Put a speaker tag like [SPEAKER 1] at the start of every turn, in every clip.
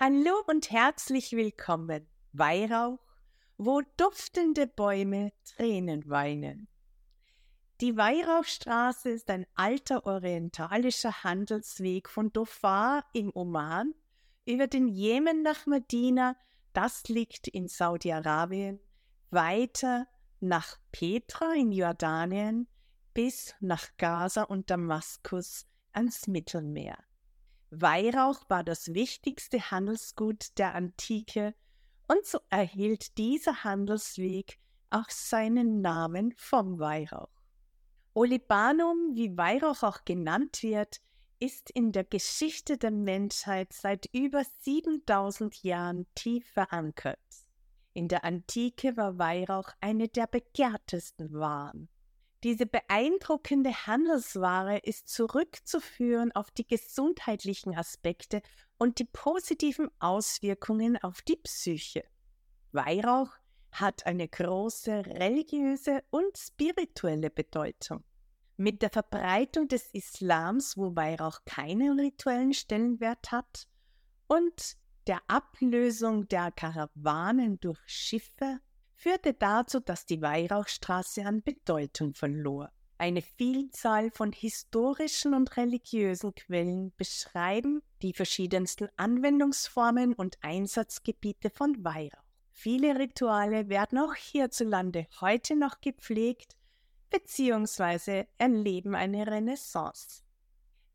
[SPEAKER 1] Hallo und herzlich willkommen, Weihrauch, wo duftende Bäume Tränen weinen. Die Weihrauchstraße ist ein alter orientalischer Handelsweg von Dhofar im Oman über den Jemen nach Medina, das liegt in Saudi-Arabien, weiter nach Petra in Jordanien bis nach Gaza und Damaskus ans Mittelmeer. Weihrauch war das wichtigste Handelsgut der Antike und so erhielt dieser Handelsweg auch seinen Namen vom Weihrauch. Olibanum, wie Weihrauch auch genannt wird, ist in der Geschichte der Menschheit seit über 7000 Jahren tief verankert. In der Antike war Weihrauch eine der begehrtesten Waren. Diese beeindruckende Handelsware ist zurückzuführen auf die gesundheitlichen Aspekte und die positiven Auswirkungen auf die Psyche. Weihrauch hat eine große religiöse und spirituelle Bedeutung. Mit der Verbreitung des Islams, wo Weihrauch keinen rituellen Stellenwert hat, und der Ablösung der Karawanen durch Schiffe führte dazu, dass die Weihrauchstraße an Bedeutung verlor. Eine Vielzahl von historischen und religiösen Quellen beschreiben die verschiedensten Anwendungsformen und Einsatzgebiete von Weihrauch. Viele Rituale werden auch hierzulande heute noch gepflegt bzw. erleben eine Renaissance.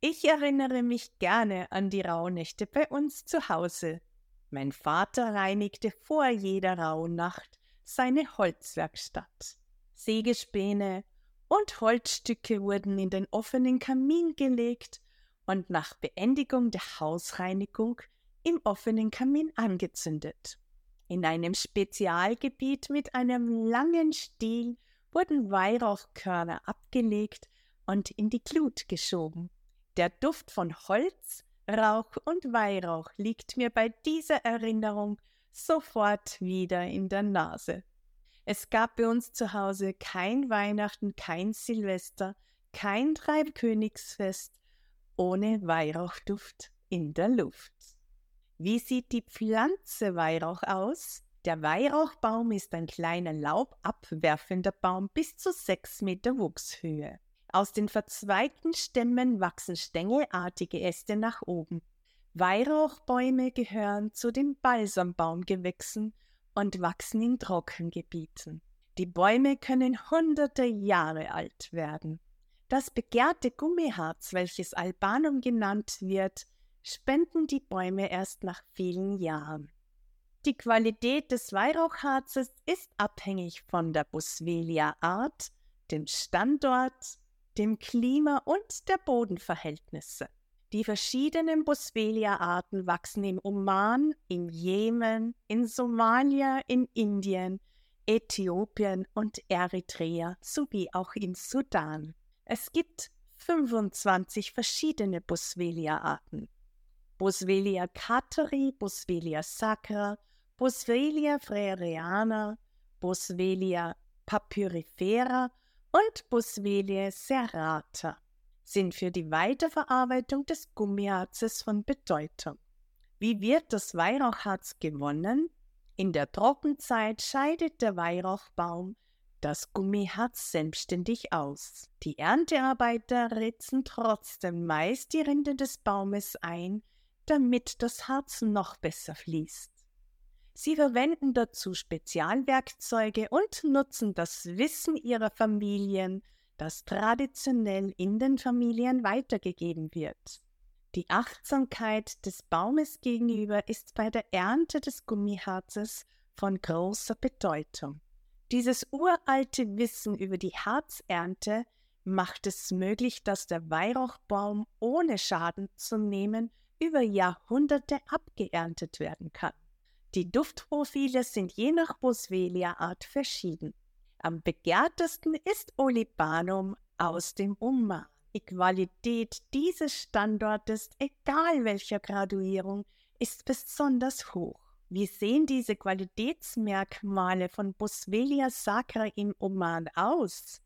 [SPEAKER 1] Ich erinnere mich gerne an die Rauhnächte bei uns zu Hause. Mein Vater reinigte vor jeder Rauhnacht seine Holzwerkstatt. Sägespäne und Holzstücke wurden in den offenen Kamin gelegt und nach Beendigung der Hausreinigung im offenen Kamin angezündet. In einem Spezialgebiet mit einem langen Stiel wurden Weihrauchkörner abgelegt und in die Glut geschoben. Der Duft von Holz, Rauch und Weihrauch liegt mir bei dieser Erinnerung sofort wieder in der Nase. Es gab bei uns zu Hause kein Weihnachten, kein Silvester, kein Dreikönigsfest ohne Weihrauchduft in der Luft. Wie sieht die Pflanze Weihrauch aus? Der Weihrauchbaum ist ein kleiner laubabwerfender Baum bis zu sechs Meter Wuchshöhe. Aus den verzweigten Stämmen wachsen stängelartige Äste nach oben. Weihrauchbäume gehören zu den Balsambaumgewächsen und wachsen in Trockengebieten. Die Bäume können hunderte Jahre alt werden. Das begehrte Gummiharz, welches Albanum genannt wird, spenden die Bäume erst nach vielen Jahren. Die Qualität des Weihrauchharzes ist abhängig von der Boswellia-Art, dem Standort, dem Klima und der Bodenverhältnisse. Die verschiedenen Boswellia-Arten wachsen im Oman, im Jemen, in Somalia, in Indien, Äthiopien und Eritrea sowie auch im Sudan. Es gibt 25 verschiedene Boswellia-Arten. Boswellia cateri, Boswellia sacra, Boswellia freriana, Boswellia papyrifera und Boswellia serrata sind für die Weiterverarbeitung des Gummiharzes von Bedeutung. Wie wird das Weihrauchharz gewonnen? In der Trockenzeit scheidet der Weihrauchbaum das Gummiharz selbstständig aus. Die Erntearbeiter ritzen trotzdem meist die Rinde des Baumes ein, damit das Harz noch besser fließt. Sie verwenden dazu Spezialwerkzeuge und nutzen das Wissen ihrer Familien, das traditionell in den Familien weitergegeben wird. Die Achtsamkeit des Baumes gegenüber ist bei der Ernte des Gummiharzes von großer Bedeutung. Dieses uralte Wissen über die Harzernte macht es möglich, dass der Weihrauchbaum ohne Schaden zu nehmen über Jahrhunderte abgeerntet werden kann. Die Duftprofile sind je nach Boswellia-Art verschieden. Am begehrtesten ist Olibanum aus dem Oman. Die Qualität dieses Standortes, egal welcher Graduierung, ist besonders hoch. Wie sehen diese Qualitätsmerkmale von Boswellia sacra im Oman aus?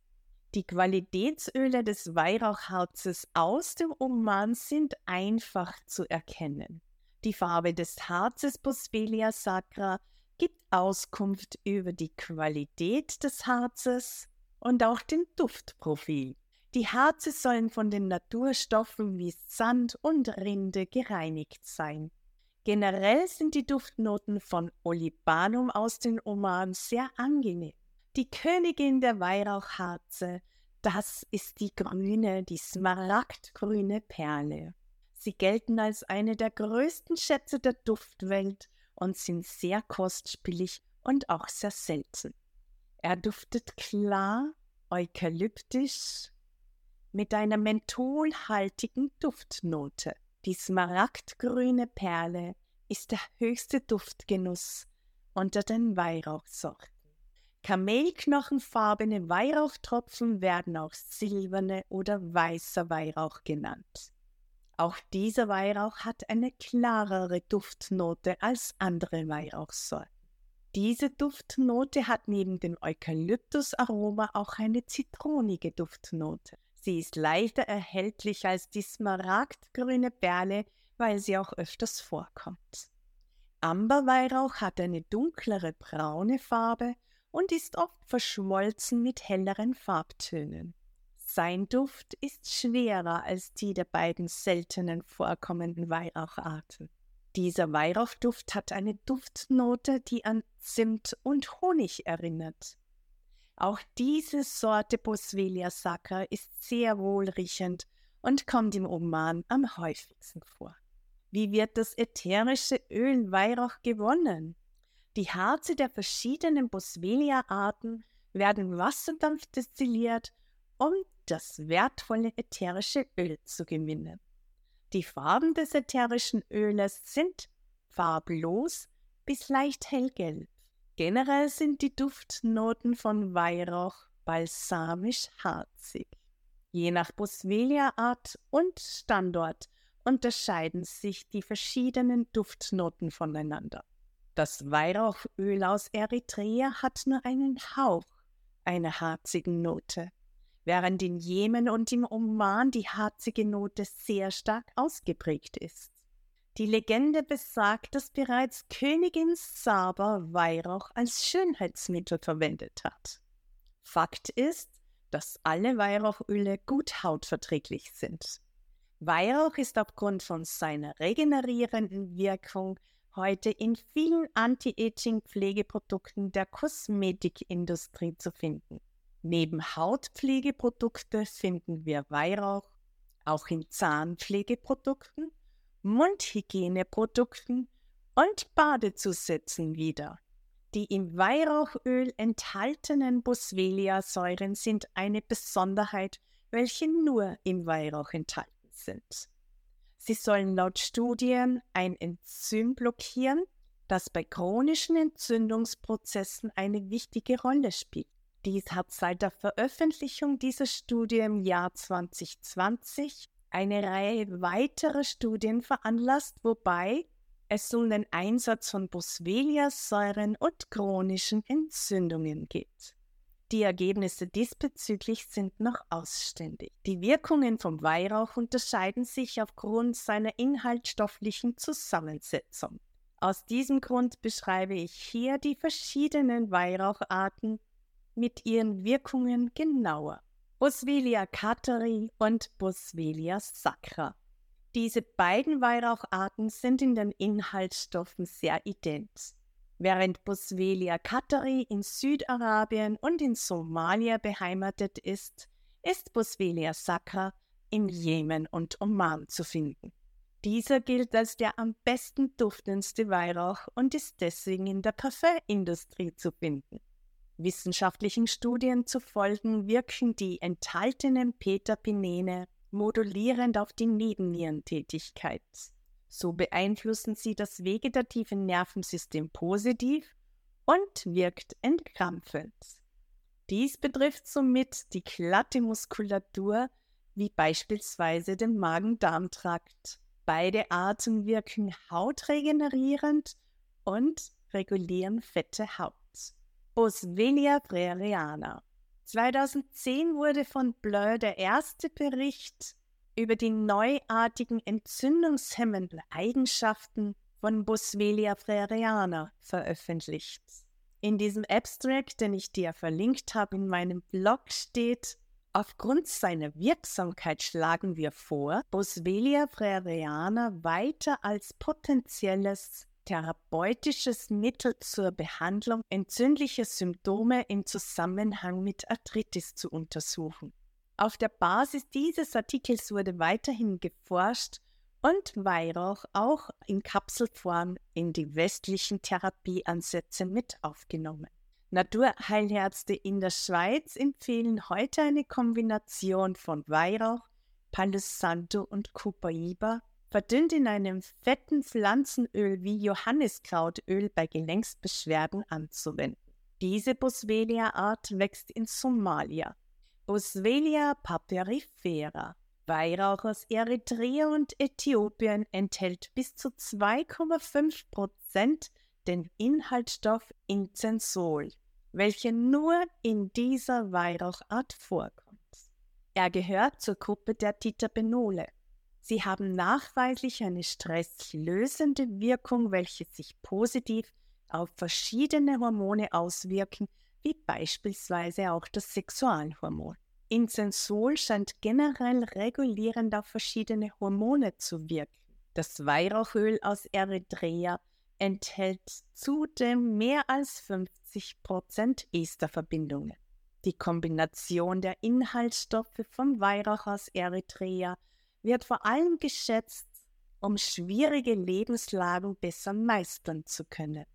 [SPEAKER 1] Die Qualitätsöle des Weihrauchharzes aus dem Oman sind einfach zu erkennen. Die Farbe des Harzes Boswellia sacra gibt Auskunft über die Qualität des Harzes und auch den Duftprofil. Die Harze sollen von den Naturstoffen wie Sand und Rinde gereinigt sein. Generell sind die Duftnoten von Olibanum aus den Oman sehr angenehm. Die Königin der Weihrauchharze, das ist die grüne, die smaragdgrüne Perle. Sie gelten als eine der größten Schätze der Duftwelt und sind sehr kostspielig und auch sehr selten. Er duftet klar, eukalyptisch, mit einer mentholhaltigen Duftnote. Die smaragdgrüne Perle ist der höchste Duftgenuss unter den Weihrauchsorten. Kamelknochenfarbene Weihrauchtropfen werden auch silberne oder weißer Weihrauch genannt. Auch dieser Weihrauch hat eine klarere Duftnote als andere Weihrauchsorten. Diese Duftnote hat neben dem Eukalyptusaroma auch eine zitronige Duftnote. Sie ist leichter erhältlich als die smaragdgrüne Perle, weil sie auch öfters vorkommt. Amberweihrauch hat eine dunklere braune Farbe und ist oft verschmolzen mit helleren Farbtönen. Sein Duft ist schwerer als die der beiden seltenen vorkommenden Weihraucharten. Dieser Weihrauchduft hat eine Duftnote, die an Zimt und Honig erinnert. Auch diese Sorte Boswellia sacra ist sehr wohlriechend und kommt im Oman am häufigsten vor. Wie wird das ätherische Öl Weihrauch gewonnen? Die Harze der verschiedenen Boswellia-Arten werden Wasserdampf destilliert, um das wertvolle ätherische Öl zu gewinnen. Die Farben des ätherischen Öles sind farblos bis leicht hellgelb. Generell sind die Duftnoten von Weihrauch balsamisch-harzig. Je nach Boswellia-Art und Standort unterscheiden sich die verschiedenen Duftnoten voneinander. Das Weihrauchöl aus Eritrea hat nur einen Hauch einer harzigen Note, während in Jemen und im Oman die harzige Note sehr stark ausgeprägt ist. Die Legende besagt, dass bereits Königin Saba Weihrauch als Schönheitsmittel verwendet hat. Fakt ist, dass alle Weihrauchöle gut hautverträglich sind. Weihrauch ist aufgrund von seiner regenerierenden Wirkung heute in vielen Anti-Aging-Pflegeprodukten der Kosmetikindustrie zu finden. Neben Hautpflegeprodukte finden wir Weihrauch auch in Zahnpflegeprodukten Mundhygieneprodukten und Badezusätzen wieder. Die im Weihrauchöl enthaltenen Boswellia-Säuren sind eine Besonderheit, welche nur im Weihrauch enthalten sind. Sie sollen laut Studien ein Enzym blockieren, das bei chronischen Entzündungsprozessen eine wichtige Rolle spielt. Dies hat seit der Veröffentlichung dieser Studie im Jahr 2020 eine Reihe weiterer Studien veranlasst, wobei es um den Einsatz von Boswellia-Säuren und chronischen Entzündungen geht. Die Ergebnisse diesbezüglich sind noch ausständig. Die Wirkungen vom Weihrauch unterscheiden sich aufgrund seiner inhaltsstofflichen Zusammensetzung. Aus diesem Grund beschreibe ich hier die verschiedenen Weihraucharten mit ihren Wirkungen genauer. Boswellia cateri und Boswellia sacra. Diese beiden Weihraucharten sind in den Inhaltsstoffen sehr ident. Während Boswellia cateri in Südarabien und in Somalia beheimatet ist, ist Boswellia sacra im Jemen und Oman zu finden. Dieser gilt als der am besten duftendste Weihrauch und ist deswegen in der Parfümindustrie zu finden. Wissenschaftlichen Studien zufolge wirken die enthaltenen Petapinene modulierend auf die Nebennierentätigkeit. So beeinflussen sie das vegetative Nervensystem positiv und wirkt entkrampfend. Dies betrifft somit die glatte Muskulatur wie beispielsweise den Magen-Darm-Trakt. Beide Arten wirken hautregenerierend und regulieren fette Haut. Boswellia praeriana. 2010 wurde von Blur der erste Bericht über die neuartigen entzündungshemmenden Eigenschaften von Boswellia freriana veröffentlicht. In diesem Abstract, den ich dir verlinkt habe in meinem Blog, steht, aufgrund seiner Wirksamkeit schlagen wir vor, Boswellia freriana weiter als potenzielles therapeutisches Mittel zur Behandlung entzündlicher Symptome im Zusammenhang mit Arthritis zu untersuchen. Auf der Basis dieses Artikels wurde weiterhin geforscht und Weihrauch auch in Kapselform in die westlichen Therapieansätze mit aufgenommen. Naturheilherzte in der Schweiz empfehlen heute eine Kombination von Weihrauch, Palo Santo und Copaiba, verdünnt in einem fetten Pflanzenöl wie Johanniskrautöl bei Gelenksbeschwerden anzuwenden. Diese Boswellia-Art wächst in Somalia. Boswellia papyrifera Weihrauch aus Eritrea und Äthiopien enthält bis zu 2,5 Prozent den Inhaltsstoff Incensol, welcher nur in dieser Weihrauchart vorkommt. Er gehört zur Gruppe der Titerpenole. Sie haben nachweislich eine stresslösende Wirkung, welche sich positiv auf verschiedene Hormone auswirken, wie beispielsweise auch das Sexualhormon. Incensol scheint generell regulierend auf verschiedene Hormone zu wirken. Das Weihrauchöl aus Eritrea enthält zudem mehr als 50% Esterverbindungen. Die Kombination der Inhaltsstoffe vom Weihrauch aus Eritrea wird vor allem geschätzt, um schwierige Lebenslagen besser meistern zu können.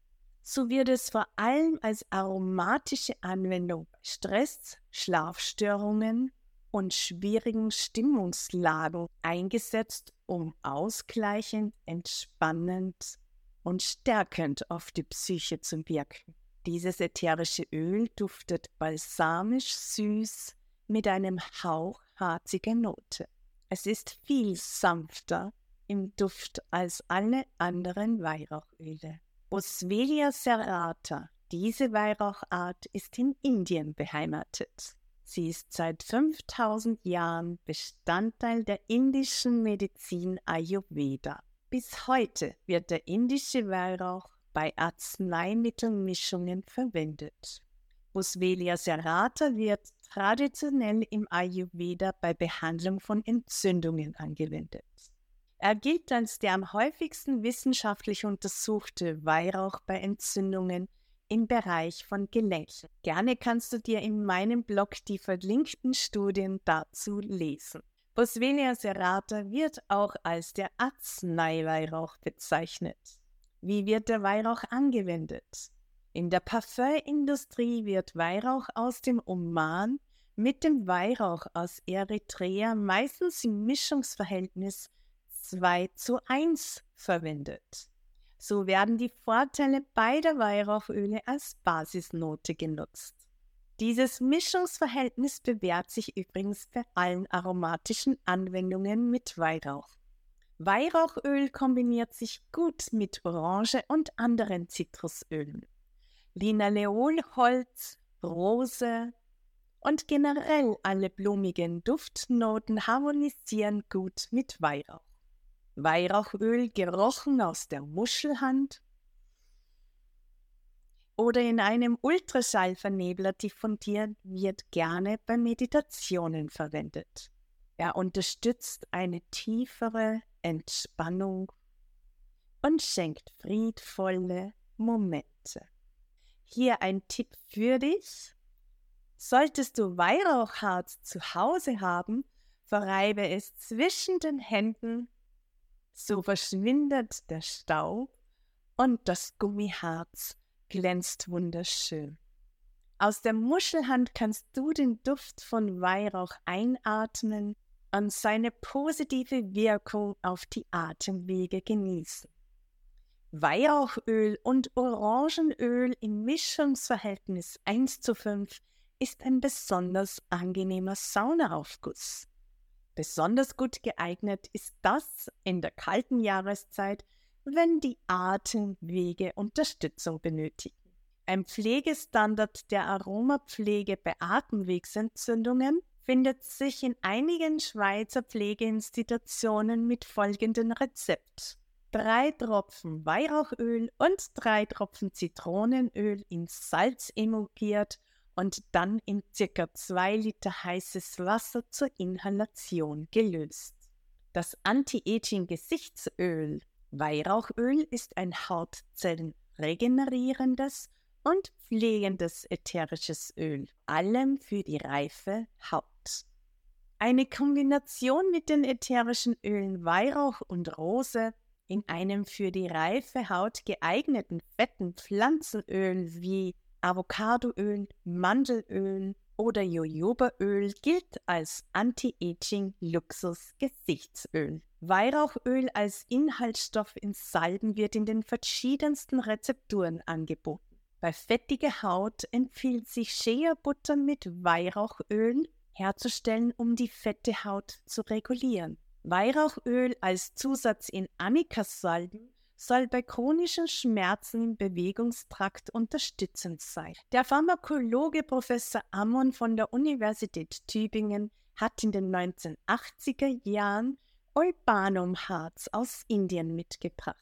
[SPEAKER 1] So wird es vor allem als aromatische Anwendung Stress, Schlafstörungen und schwierigen Stimmungslagen eingesetzt, um ausgleichend, entspannend und stärkend auf die Psyche zu wirken. Dieses ätherische Öl duftet balsamisch süß mit einem Hauch harziger Note. Es ist viel sanfter im Duft als alle anderen Weihrauchöle. Boswellia serrata. Diese Weihrauchart ist in Indien beheimatet. Sie ist seit 5000 Jahren Bestandteil der indischen Medizin Ayurveda. Bis heute wird der indische Weihrauch bei Arzneimittelmischungen verwendet. Boswellia serrata wird traditionell im Ayurveda bei Behandlung von Entzündungen angewendet. Er gilt als der am häufigsten wissenschaftlich untersuchte Weihrauch bei Entzündungen im Bereich von Gelenken. Gerne kannst du dir in meinem Blog die verlinkten Studien dazu lesen. Boswellia serrata wird auch als der Arzneiweihrauch bezeichnet. Wie wird der Weihrauch angewendet? In der Parfümindustrie wird Weihrauch aus dem Oman mit dem Weihrauch aus Eritrea meistens im Mischungsverhältnis 2 zu 1 verwendet. So werden die Vorteile beider Weihrauchöle als Basisnote genutzt. Dieses Mischungsverhältnis bewährt sich übrigens bei allen aromatischen Anwendungen mit Weihrauch. Weihrauchöl kombiniert sich gut mit Orange und anderen Zitrusölen. Linaleolholz, Rose und generell alle blumigen Duftnoten harmonisieren gut mit Weihrauch. Weihrauchöl gerochen aus der Muschelhand oder in einem Ultraschallvernebler diffundiert, wird gerne bei Meditationen verwendet. Er unterstützt eine tiefere Entspannung und schenkt friedvolle Momente. Hier ein Tipp für dich. Solltest du Weihrauchharz zu Hause haben, verreibe es zwischen den Händen so verschwindet der Staub und das Gummiharz glänzt wunderschön. Aus der Muschelhand kannst du den Duft von Weihrauch einatmen und seine positive Wirkung auf die Atemwege genießen. Weihrauchöl und Orangenöl im Mischungsverhältnis 1 zu 5 ist ein besonders angenehmer Saunaaufguss. Besonders gut geeignet ist das in der kalten Jahreszeit, wenn die Atemwege Unterstützung benötigen. Ein Pflegestandard der Aromapflege bei Atemwegsentzündungen findet sich in einigen Schweizer Pflegeinstitutionen mit folgendem Rezept. Drei Tropfen Weihrauchöl und drei Tropfen Zitronenöl in Salz emulgiert und dann in circa zwei Liter heißes Wasser zur Inhalation gelöst. Das Anti-Aging-Gesichtsöl Weihrauchöl ist ein Hautzellen-regenerierendes und pflegendes ätherisches Öl, allem für die reife Haut. Eine Kombination mit den ätherischen Ölen Weihrauch und Rose in einem für die reife Haut geeigneten fetten Pflanzenöl wie Avocadoöl, Mandelöl oder Jojobaöl gilt als Anti-Aging-Luxus-Gesichtsöl. Weihrauchöl als Inhaltsstoff in Salben wird in den verschiedensten Rezepturen angeboten. Bei fettiger Haut empfiehlt sich Shea-Butter mit Weihrauchöl herzustellen, um die fette Haut zu regulieren. Weihrauchöl als Zusatz in Annika-Salben soll bei chronischen Schmerzen im Bewegungstrakt unterstützend sein. Der Pharmakologe Professor Ammon von der Universität Tübingen hat in den 1980er Jahren Olbanumharz aus Indien mitgebracht.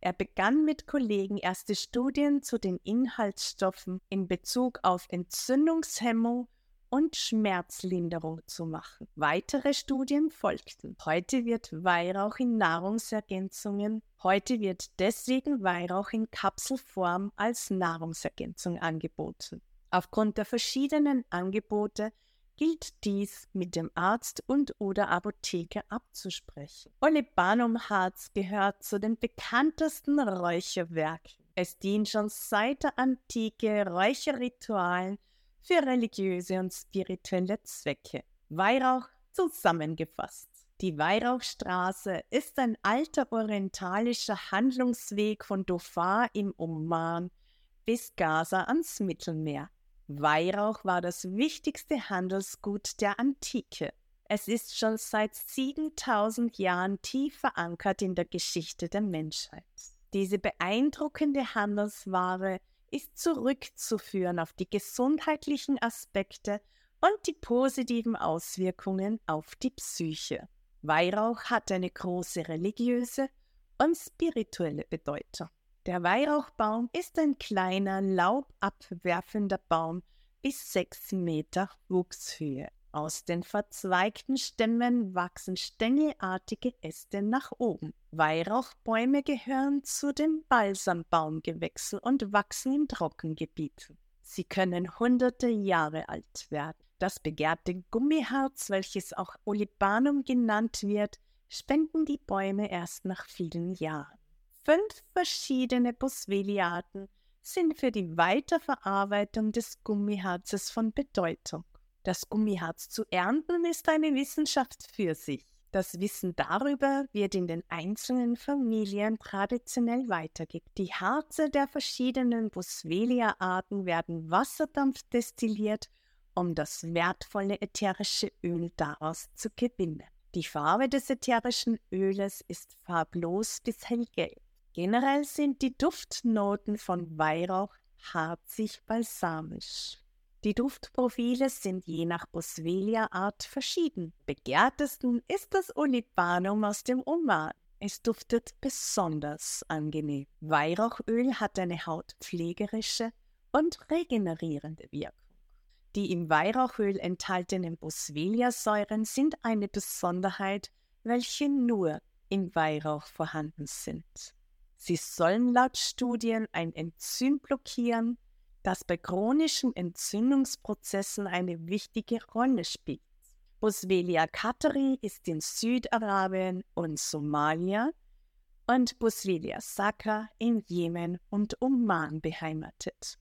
[SPEAKER 1] Er begann mit Kollegen erste Studien zu den Inhaltsstoffen in Bezug auf Entzündungshemmung und Schmerzlinderung zu machen. Weitere Studien folgten. Heute wird Weihrauch in Nahrungsergänzungen, heute wird deswegen Weihrauch in Kapselform als Nahrungsergänzung angeboten. Aufgrund der verschiedenen Angebote gilt dies mit dem Arzt und oder Apotheker abzusprechen. Olibanumharz gehört zu den bekanntesten Räucherwerken. Es dient schon seit der Antike Räucherritualen für religiöse und spirituelle Zwecke. Weihrauch zusammengefasst. Die Weihrauchstraße ist ein alter orientalischer Handlungsweg von Dhofar im Oman bis Gaza ans Mittelmeer. Weihrauch war das wichtigste Handelsgut der Antike. Es ist schon seit 7000 Jahren tief verankert in der Geschichte der Menschheit. Diese beeindruckende Handelsware ist zurückzuführen auf die gesundheitlichen Aspekte und die positiven Auswirkungen auf die Psyche. Weihrauch hat eine große religiöse und spirituelle Bedeutung. Der Weihrauchbaum ist ein kleiner, laubabwerfender Baum bis sechs Meter Wuchshöhe. Aus den verzweigten Stämmen wachsen stängelartige Äste nach oben. Weihrauchbäume gehören zu den Balsambaumgewächsen und wachsen in Trockengebieten. Sie können hunderte Jahre alt werden. Das begehrte Gummiharz, welches auch Olibanum genannt wird, spenden die Bäume erst nach vielen Jahren. Fünf verschiedene Boswellia-Arten sind für die Weiterverarbeitung des Gummiharzes von Bedeutung. Das Gummiharz zu ernten ist eine Wissenschaft für sich. Das Wissen darüber wird in den einzelnen Familien traditionell weitergegeben. Die Harze der verschiedenen Boswellia-Arten werden wasserdampfdestilliert, um das wertvolle ätherische Öl daraus zu gewinnen. Die Farbe des ätherischen Öles ist farblos bis hellgelb. Generell sind die Duftnoten von Weihrauch harzig-balsamisch. Die Duftprofile sind je nach Boswellia-Art verschieden. Begehrtesten ist das Olibanum aus dem Oman. Es duftet besonders angenehm. Weihrauchöl hat eine hautpflegerische und regenerierende Wirkung. Die im Weihrauchöl enthaltenen Boswellia-Säuren sind eine Besonderheit, welche nur im Weihrauch vorhanden sind. Sie sollen laut Studien ein Enzym blockieren, das bei chronischen Entzündungsprozessen eine wichtige Rolle spielt. Boswellia cateri ist in Südarabien und Somalia und Boswellia sacra in Jemen und Oman beheimatet.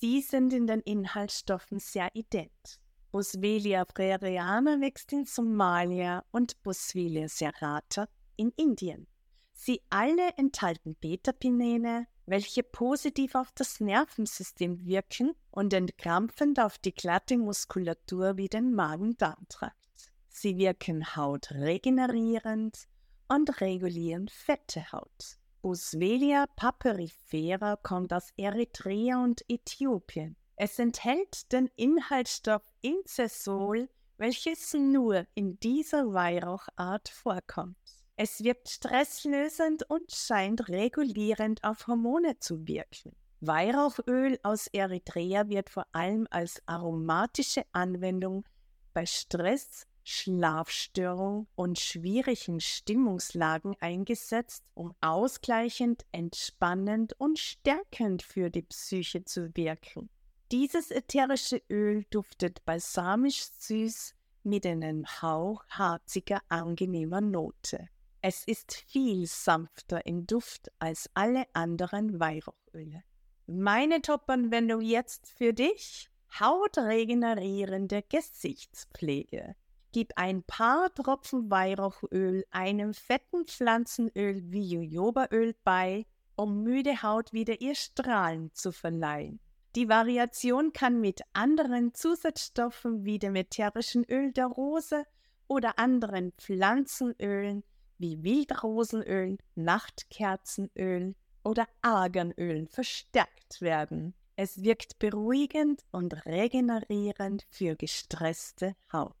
[SPEAKER 1] Sie sind in den Inhaltsstoffen sehr ident. Boswellia prairiana wächst in Somalia und Boswellia serrata in Indien. Sie alle enthalten Beta-Pinene, welche positiv auf das Nervensystem wirken und entkrampfend auf die glatte Muskulatur wie den Magen-Darm-Trakt. Sie wirken hautregenerierend und regulieren fette Haut. Boswellia papyrifera kommt aus Eritrea und Äthiopien. Es enthält den Inhaltsstoff Incesol welches nur in dieser Weihrauchart vorkommt. Es wirkt stresslösend und scheint regulierend auf Hormone zu wirken. Weihrauchöl aus Eritrea wird vor allem als aromatische Anwendung bei Stress, Schlafstörung und schwierigen Stimmungslagen eingesetzt, um ausgleichend, entspannend und stärkend für die Psyche zu wirken. Dieses ätherische Öl duftet balsamisch süß mit einem Hauch harziger, angenehmer Note. Es ist viel sanfter im Duft als alle anderen Weihrauchöle. Meine Top-Anwendung jetzt für dich: hautregenerierende Gesichtspflege. Gib ein paar Tropfen Weihrauchöl einem fetten Pflanzenöl wie Jojobaöl bei, um müde Haut wieder ihr Strahlen zu verleihen. Die Variation kann mit anderen Zusatzstoffen wie dem ätherischen Öl der Rose oder anderen Pflanzenölen wie Wildrosenöl, Nachtkerzenöl oder Arganöl verstärkt werden. Es wirkt beruhigend und regenerierend für gestresste Haut.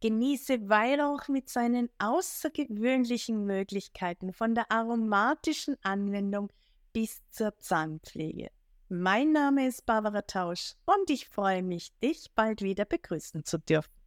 [SPEAKER 1] Genieße Weihrauch mit seinen außergewöhnlichen Möglichkeiten von der aromatischen Anwendung bis zur Zahnpflege. Mein Name ist Barbara Tausch und ich freue mich, dich bald wieder begrüßen zu dürfen.